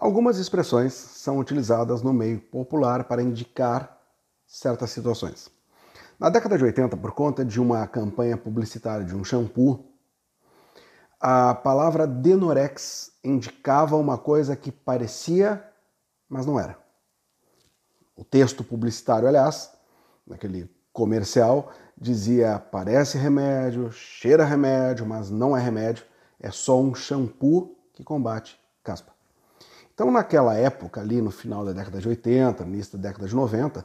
Algumas expressões são utilizadas no meio popular para indicar certas situações. Na década de 80, por conta de uma campanha publicitária de um shampoo, a palavra Denorex indicava uma coisa que parecia, mas não era. O texto publicitário, aliás, naquele comercial, dizia parece remédio, cheira remédio, mas não é remédio, é só um shampoo que combate caspa. Então, naquela época, ali no final da década de 80, início da década de 90,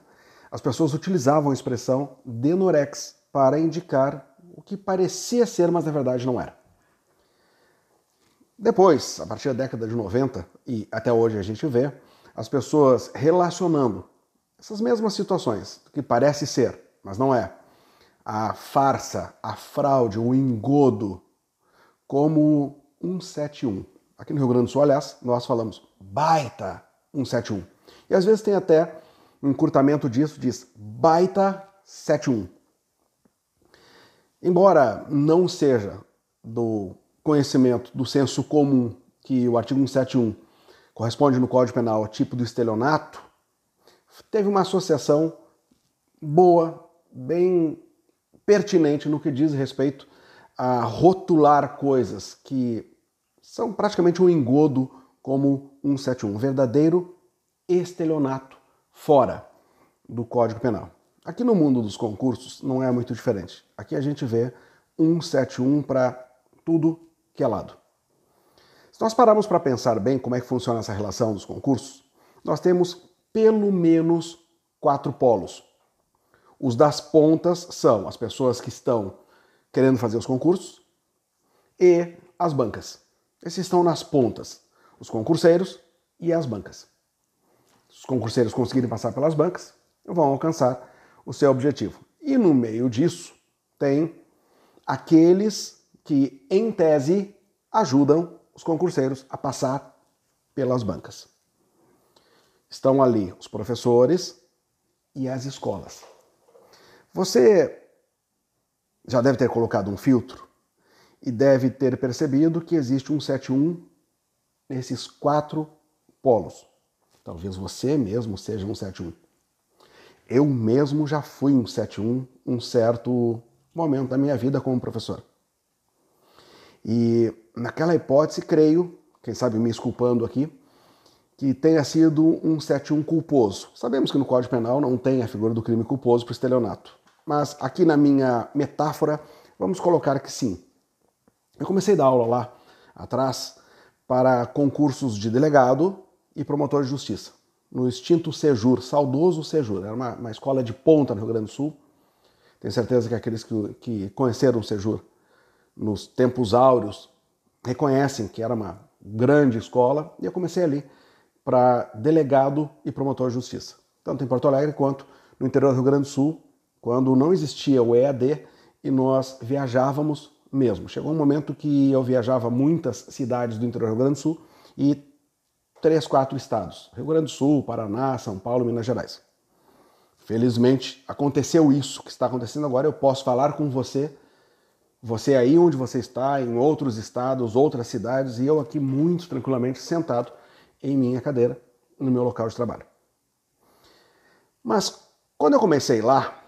as pessoas utilizavam a expressão Denorex para indicar o que parecia ser, mas na verdade não era. Depois, a partir da década de 90 e até hoje a gente vê as pessoas relacionando essas mesmas situações, que parece ser, mas não é, a farsa, a fraude, o engodo, como 171. Aqui no Rio Grande do Sul, aliás, nós falamos baita 171. E às vezes tem até um encurtamento disso, diz baita 71. Embora não seja do conhecimento do senso comum que o artigo 171 corresponde no Código Penal ao tipo do estelionato, teve uma associação boa, bem pertinente no que diz respeito a rotular coisas que são praticamente um engodo como 171, um verdadeiro estelionato fora do Código Penal. Aqui no mundo dos concursos não é muito diferente. Aqui a gente vê 171 para tudo que é lado. Se nós pararmos para pensar bem como é que funciona essa relação dos concursos, nós temos pelo menos quatro polos. Os das pontas são as pessoas que estão querendo fazer os concursos e as bancas. Esses estão nas pontas, os concurseiros e as bancas. Se os concurseiros conseguirem passar pelas bancas, vão alcançar o seu objetivo. E no meio disso tem aqueles que, em tese, ajudam os concurseiros a passar pelas bancas. Estão ali os professores e as escolas. Você já deve ter colocado um filtro e deve ter percebido que existe um 71 nesses quatro polos. Talvez você mesmo seja um 71. Eu mesmo já fui um 71 um certo momento da minha vida como professor. E naquela hipótese, creio, quem sabe me esculpando aqui, que tenha sido um 71 culposo. Sabemos que no Código Penal não tem a figura do crime culposo para estelionato. Mas aqui na minha metáfora, vamos colocar que sim. Eu comecei a dar aula lá atrás para concursos de delegado e promotor de justiça, no extinto Sejur, saudoso Sejur. Era uma, uma escola de ponta no Rio Grande do Sul. Tenho certeza que aqueles que, que conheceram o Sejur nos tempos áureos reconhecem que era uma grande escola e eu comecei ali para delegado e promotor de justiça, tanto em Porto Alegre quanto no interior do Rio Grande do Sul, quando não existia o EAD e nós viajávamos mesmo. Chegou um momento que eu viajava muitas cidades do interior do Rio Grande do Sul e três, quatro estados: Rio Grande do Sul, Paraná, São Paulo, Minas Gerais. Felizmente aconteceu isso que está acontecendo agora. Eu posso falar com você, você aí onde você está, em outros estados, outras cidades, e eu aqui muito tranquilamente sentado em minha cadeira, no meu local de trabalho. Mas quando eu comecei lá,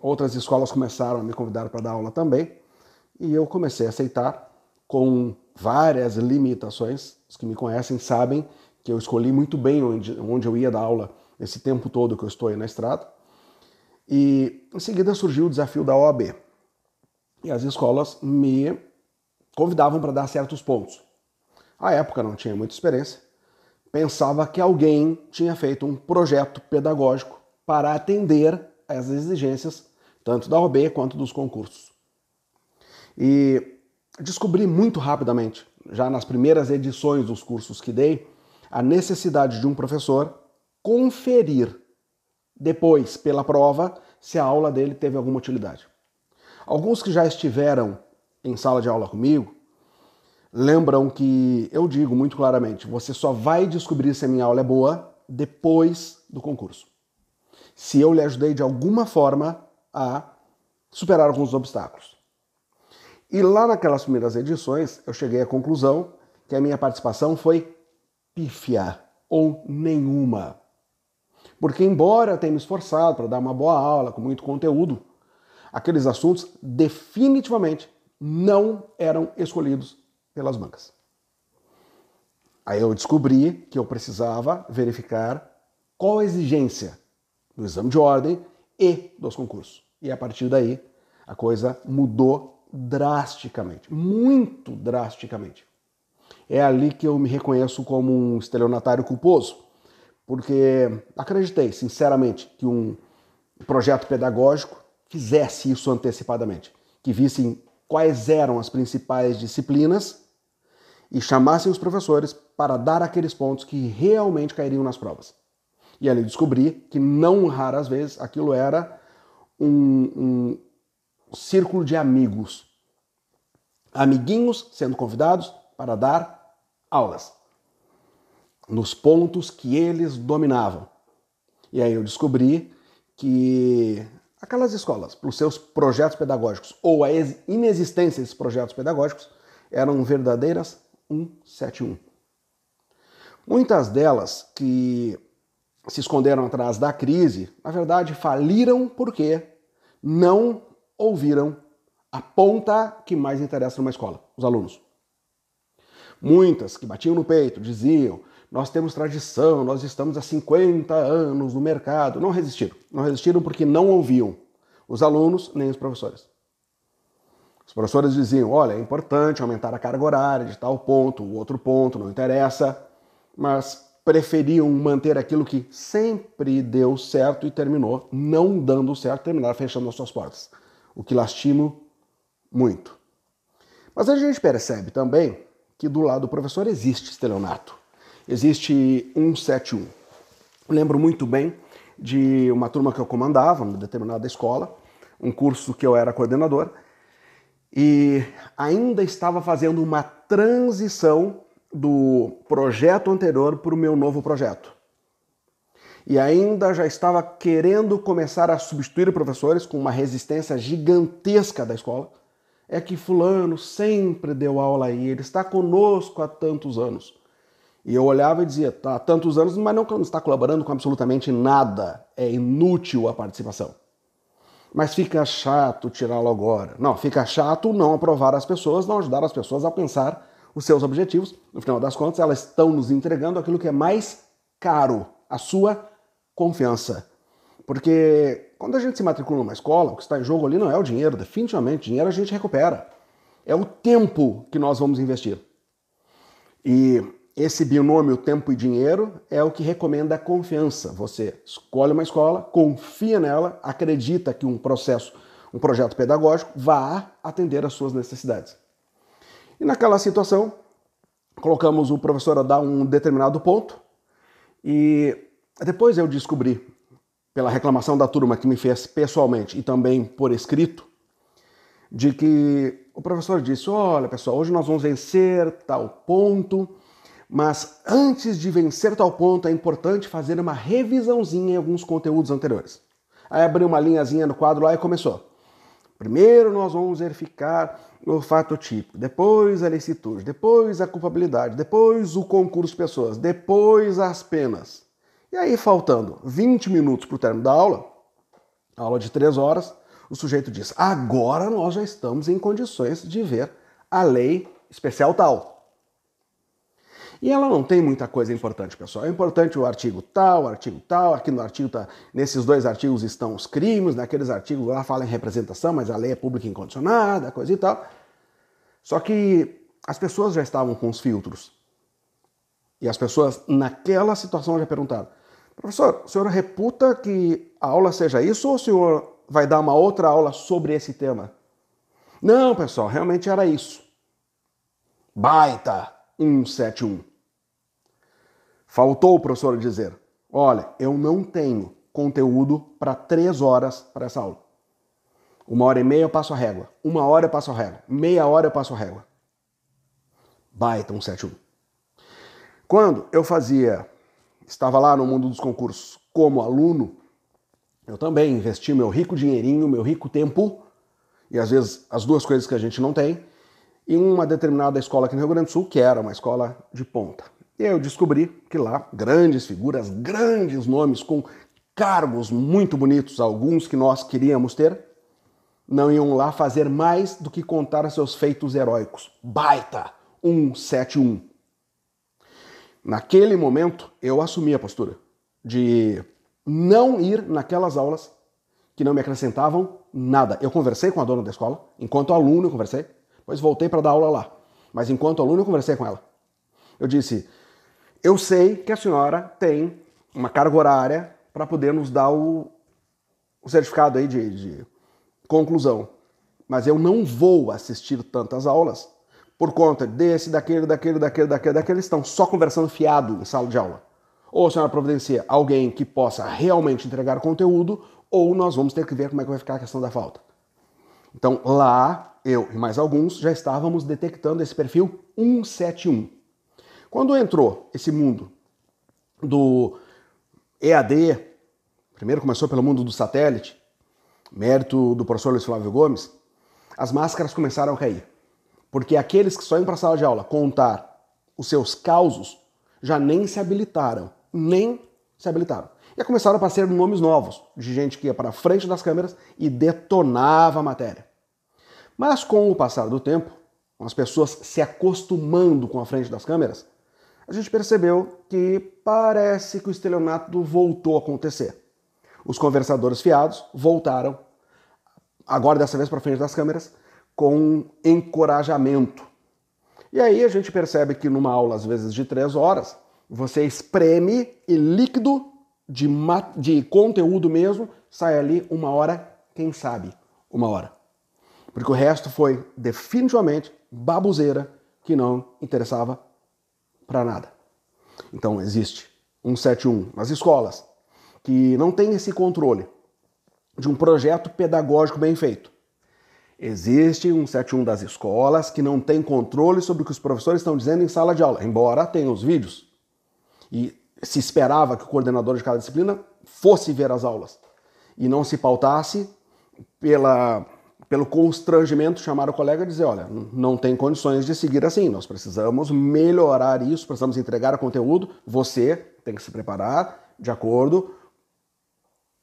outras escolas começaram a me convidar para dar aula também, e eu comecei a aceitar com várias limitações. Os que me conhecem sabem que eu escolhi muito bem onde, onde eu ia dar aula esse tempo todo que eu estou aí na estrada. E em seguida surgiu o desafio da OAB. E as escolas me convidavam para dar certos pontos. À época não tinha muita experiência. Pensava que alguém tinha feito um projeto pedagógico para atender às exigências tanto da OAB quanto dos concursos. E descobri muito rapidamente, já nas primeiras edições dos cursos que dei, a necessidade de um professor conferir depois, pela prova, se a aula dele teve alguma utilidade. Alguns que já estiveram em sala de aula comigo lembram que eu digo muito claramente: você só vai descobrir se a minha aula é boa depois do concurso. Se eu lhe ajudei de alguma forma a superar alguns obstáculos. E lá naquelas primeiras edições, eu cheguei à conclusão que a minha participação foi pífia ou nenhuma. Porque, embora tenha me esforçado para dar uma boa aula com muito conteúdo, aqueles assuntos definitivamente não eram escolhidos pelas bancas. Aí eu descobri que eu precisava verificar qual a exigência do exame de ordem e dos concursos. E a partir daí a coisa mudou drasticamente, muito drasticamente. É ali que eu me reconheço como um estelionatário culposo, porque acreditei sinceramente que um projeto pedagógico fizesse isso antecipadamente, que vissem quais eram as principais disciplinas e chamassem os professores para dar aqueles pontos que realmente cairiam nas provas. E ali descobri que não raras vezes aquilo era um, um círculo de amigos. Amiguinhos sendo convidados para dar aulas nos pontos que eles dominavam. E aí eu descobri que aquelas escolas, para os seus projetos pedagógicos ou a inexistência desses projetos pedagógicos, eram verdadeiras 171. Muitas delas que se esconderam atrás da crise, na verdade faliram porque não ouviram a ponta que mais interessa numa escola, os alunos. Muitas que batiam no peito diziam: nós temos tradição, nós estamos há 50 anos no mercado. Não resistiram. Não resistiram porque não ouviam os alunos nem os professores. Os professores diziam: olha, é importante aumentar a carga horária de tal ponto, o outro ponto, não interessa, mas preferiam manter aquilo que sempre deu certo e terminou não dando certo, terminar fechando as suas portas. O que lastimo muito. Mas a gente percebe também que do lado do professor existe estelionato. Existe 171. Eu lembro muito bem de uma turma que eu comandava, numa determinada escola, um curso que eu era coordenador, e ainda estava fazendo uma transição do projeto anterior para o meu novo projeto. E ainda já estava querendo começar a substituir professores com uma resistência gigantesca da escola. É que Fulano sempre deu aula aí, ele está conosco há tantos anos. E eu olhava e dizia, tá, há tantos anos, mas não está colaborando com absolutamente nada. É inútil a participação. Mas fica chato tirá-lo agora. Não, fica chato não aprovar as pessoas, não ajudar as pessoas a pensar os seus objetivos. No final das contas, elas estão nos entregando aquilo que é mais caro, a sua confiança. Porque quando a gente se matricula numa escola, o que está em jogo ali não é o dinheiro, definitivamente, dinheiro a gente recupera. É o tempo que nós vamos investir. E esse binômio tempo e dinheiro é o que recomenda a confiança. Você escolhe uma escola, confia nela, acredita que um processo, um projeto pedagógico vá atender às suas necessidades. E naquela situação, colocamos o professor a dar um determinado ponto e depois eu descobri, pela reclamação da turma que me fez pessoalmente e também por escrito, de que o professor disse: Olha, pessoal, hoje nós vamos vencer tal ponto, mas antes de vencer tal ponto é importante fazer uma revisãozinha em alguns conteúdos anteriores. Aí abriu uma linhazinha no quadro lá e começou. Primeiro nós vamos verificar o fato típico, depois a licitude, depois a culpabilidade, depois o concurso de pessoas, depois as penas. E aí, faltando 20 minutos para o término da aula, aula de 3 horas, o sujeito diz: agora nós já estamos em condições de ver a lei especial tal. E ela não tem muita coisa importante, pessoal. É importante o artigo tal, o artigo tal. Aqui no artigo tá, nesses dois artigos estão os crimes, naqueles artigos lá fala em representação, mas a lei é pública incondicionada, coisa e tal. Só que as pessoas já estavam com os filtros. E as pessoas naquela situação já perguntaram: professor, o senhor reputa que a aula seja isso ou o senhor vai dar uma outra aula sobre esse tema? Não, pessoal, realmente era isso. Baita 171. Faltou o professor dizer: olha, eu não tenho conteúdo para três horas para essa aula. Uma hora e meia eu passo a régua. Uma hora eu passo a régua. Meia hora eu passo a régua. Baita 171. Quando eu fazia, estava lá no mundo dos concursos como aluno, eu também investi meu rico dinheirinho, meu rico tempo, e às vezes as duas coisas que a gente não tem, em uma determinada escola aqui no Rio Grande do Sul, que era uma escola de ponta. E eu descobri que lá, grandes figuras, grandes nomes, com cargos muito bonitos, alguns que nós queríamos ter, não iam lá fazer mais do que contar seus feitos heróicos. Baita! 171. Naquele momento, eu assumi a postura de não ir naquelas aulas que não me acrescentavam nada. Eu conversei com a dona da escola, enquanto aluno eu conversei, depois voltei para dar aula lá. Mas enquanto aluno eu conversei com ela. Eu disse: Eu sei que a senhora tem uma carga horária para poder nos dar o, o certificado aí de, de conclusão, mas eu não vou assistir tantas aulas por conta desse, daquele, daquele, daquele, daquele, daquele, estão só conversando fiado em sala de aula. Ou a senhora providencia alguém que possa realmente entregar conteúdo, ou nós vamos ter que ver como é que vai ficar a questão da falta. Então lá, eu e mais alguns já estávamos detectando esse perfil 171. Quando entrou esse mundo do EAD, primeiro começou pelo mundo do satélite, mérito do professor Luiz Flávio Gomes, as máscaras começaram a cair. Porque aqueles que só iam para a sala de aula contar os seus causos já nem se habilitaram. Nem se habilitaram. E começaram a aparecer nomes novos, de gente que ia para frente das câmeras e detonava a matéria. Mas com o passar do tempo, com as pessoas se acostumando com a frente das câmeras, a gente percebeu que parece que o estelionato voltou a acontecer. Os conversadores fiados voltaram, agora dessa vez para frente das câmeras, com encorajamento. E aí a gente percebe que numa aula, às vezes de três horas, você espreme e líquido de, de conteúdo mesmo sai ali uma hora, quem sabe, uma hora. Porque o resto foi definitivamente babuzeira que não interessava para nada. Então existe um 71 nas escolas que não tem esse controle de um projeto pedagógico bem feito. Existe um 71 das escolas que não tem controle sobre o que os professores estão dizendo em sala de aula, embora tenha os vídeos. E se esperava que o coordenador de cada disciplina fosse ver as aulas e não se pautasse pela, pelo constrangimento chamar o colega e dizer: olha, não tem condições de seguir assim, nós precisamos melhorar isso, precisamos entregar o conteúdo, você tem que se preparar de acordo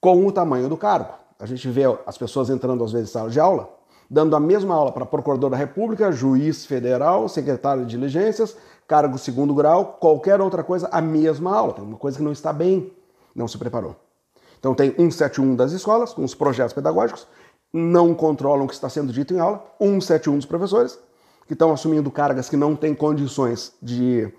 com o tamanho do cargo. A gente vê as pessoas entrando às vezes em sala de aula dando a mesma aula para procurador da República, juiz federal, secretário de diligências, cargo segundo grau, qualquer outra coisa, a mesma aula. Tem uma coisa que não está bem, não se preparou. Então tem 171 das escolas, com os projetos pedagógicos, não controlam o que está sendo dito em aula, 171 dos professores, que estão assumindo cargas que não têm condições de,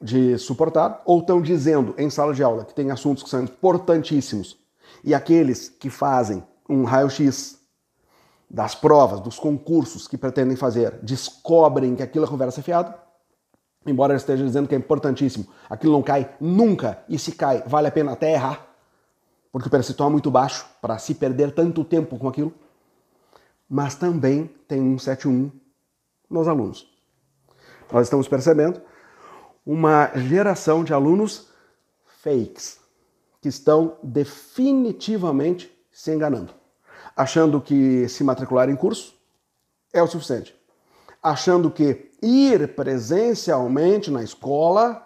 de suportar, ou estão dizendo em sala de aula que tem assuntos que são importantíssimos, e aqueles que fazem um raio-x das provas, dos concursos que pretendem fazer, descobrem que aquilo é conversa fiada, embora ele esteja dizendo que é importantíssimo, aquilo não cai nunca, e se cai, vale a pena até errar, porque o percentual é muito baixo para se perder tanto tempo com aquilo, mas também tem um 71 nos alunos. Nós estamos percebendo uma geração de alunos fakes, que estão definitivamente se enganando achando que se matricular em curso é o suficiente, achando que ir presencialmente na escola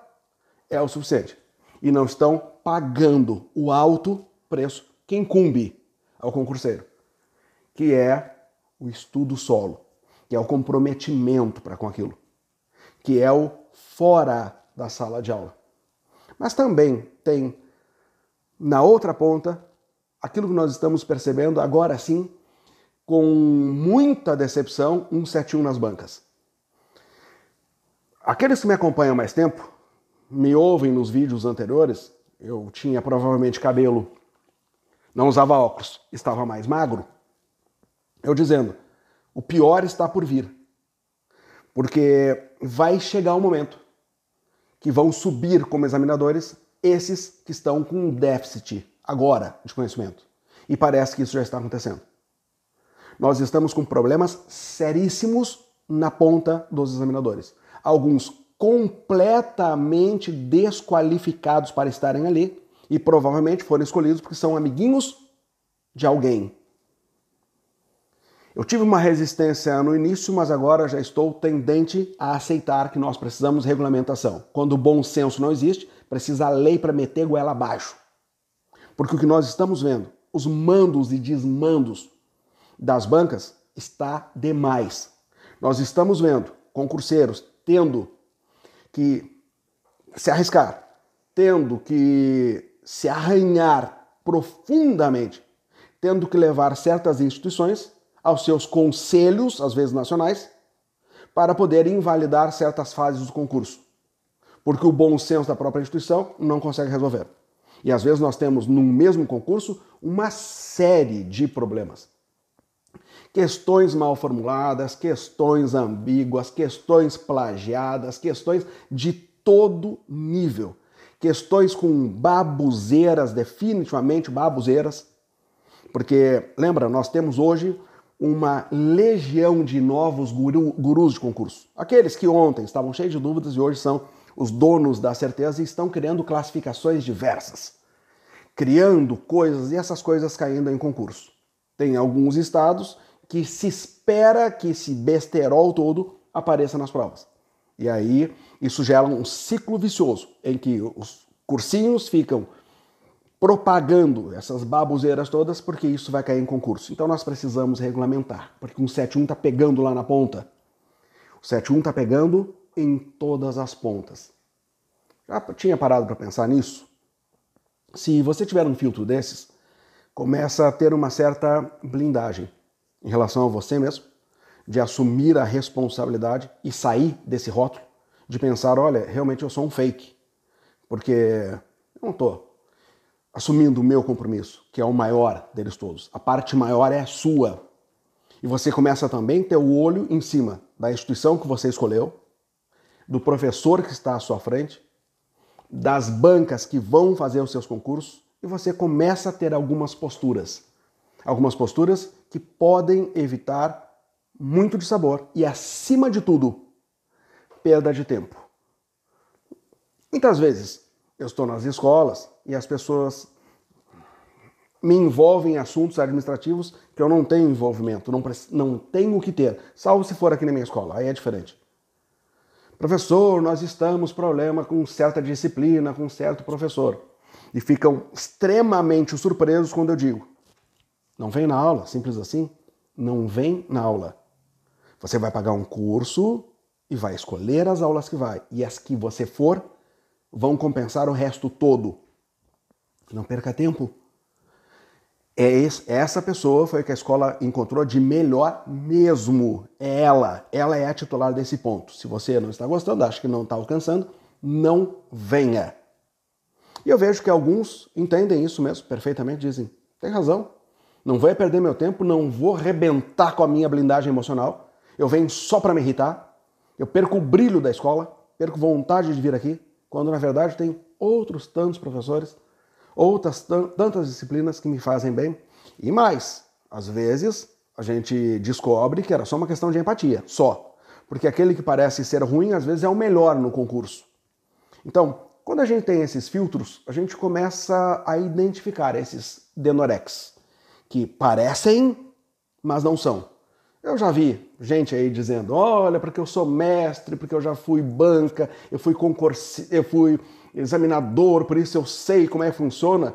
é o suficiente e não estão pagando o alto preço que incumbe ao concurseiro, que é o estudo solo, que é o comprometimento para com aquilo, que é o fora da sala de aula. Mas também tem na outra ponta aquilo que nós estamos percebendo agora sim, com muita decepção, 171 nas bancas. Aqueles que me acompanham mais tempo, me ouvem nos vídeos anteriores, eu tinha provavelmente cabelo, não usava óculos, estava mais magro, eu dizendo, o pior está por vir. Porque vai chegar um momento que vão subir como examinadores esses que estão com déficit agora de conhecimento. E parece que isso já está acontecendo. Nós estamos com problemas seríssimos na ponta dos examinadores. Alguns completamente desqualificados para estarem ali e provavelmente foram escolhidos porque são amiguinhos de alguém. Eu tive uma resistência no início, mas agora já estou tendente a aceitar que nós precisamos de regulamentação. Quando o bom senso não existe, precisa a lei para meter goela abaixo. Porque o que nós estamos vendo, os mandos e desmandos das bancas, está demais. Nós estamos vendo concurseiros tendo que se arriscar, tendo que se arranhar profundamente, tendo que levar certas instituições aos seus conselhos, às vezes nacionais, para poder invalidar certas fases do concurso. Porque o bom senso da própria instituição não consegue resolver. E às vezes nós temos no mesmo concurso uma série de problemas. Questões mal formuladas, questões ambíguas, questões plagiadas, questões de todo nível. Questões com babuzeiras, definitivamente babuzeiras. Porque, lembra, nós temos hoje uma legião de novos guru, gurus de concurso. Aqueles que ontem estavam cheios de dúvidas e hoje são os donos da certeza estão criando classificações diversas, criando coisas e essas coisas caindo em concurso. Tem alguns estados que se espera que esse besterol todo apareça nas provas. E aí isso gera um ciclo vicioso em que os cursinhos ficam propagando essas baboseiras todas, porque isso vai cair em concurso. Então nós precisamos regulamentar, porque o 71 está pegando lá na ponta. O 71 está pegando em todas as pontas. Já tinha parado para pensar nisso? Se você tiver um filtro desses, começa a ter uma certa blindagem em relação a você mesmo, de assumir a responsabilidade e sair desse rótulo, de pensar, olha, realmente eu sou um fake, porque eu não estou assumindo o meu compromisso, que é o maior deles todos. A parte maior é a sua. E você começa também a ter o olho em cima da instituição que você escolheu, do professor que está à sua frente, das bancas que vão fazer os seus concursos, e você começa a ter algumas posturas. Algumas posturas que podem evitar muito de sabor e, acima de tudo, perda de tempo. Muitas vezes eu estou nas escolas e as pessoas me envolvem em assuntos administrativos que eu não tenho envolvimento, não, não tenho que ter, salvo se for aqui na minha escola, aí é diferente. Professor, nós estamos problema com certa disciplina, com certo professor. E ficam extremamente surpresos quando eu digo: não vem na aula, simples assim. Não vem na aula. Você vai pagar um curso e vai escolher as aulas que vai. E as que você for, vão compensar o resto todo. Não perca tempo. É essa pessoa foi que a escola encontrou de melhor mesmo. Ela. Ela é a titular desse ponto. Se você não está gostando, acha que não está alcançando, não venha. E eu vejo que alguns entendem isso mesmo perfeitamente, dizem: tem razão, não vou perder meu tempo, não vou rebentar com a minha blindagem emocional. Eu venho só para me irritar. Eu perco o brilho da escola, perco vontade de vir aqui quando na verdade tem outros tantos professores, outras tantas disciplinas que me fazem bem. E mais, às vezes a gente descobre que era só uma questão de empatia, só. Porque aquele que parece ser ruim, às vezes é o melhor no concurso. Então, quando a gente tem esses filtros, a gente começa a identificar esses denorex, que parecem, mas não são. Eu já vi gente aí dizendo: olha, porque eu sou mestre, porque eu já fui banca, eu fui concurso, eu fui examinador, por isso eu sei como é que funciona.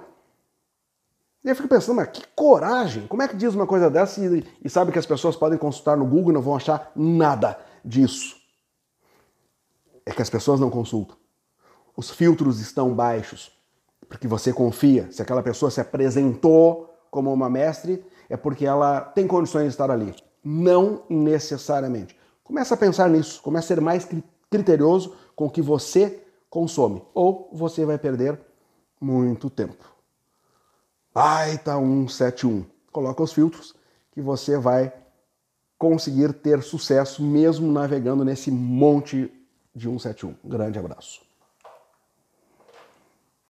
E eu fico pensando, mas que coragem! Como é que diz uma coisa dessa e, e sabe que as pessoas podem consultar no Google e não vão achar nada disso? É que as pessoas não consultam. Os filtros estão baixos, porque você confia. Se aquela pessoa se apresentou como uma mestre, é porque ela tem condições de estar ali. Não necessariamente. Começa a pensar nisso, começa a ser mais criterioso com o que você consome, ou você vai perder muito tempo. Baita 171. Coloca os filtros que você vai conseguir ter sucesso mesmo navegando nesse monte de 171. grande abraço.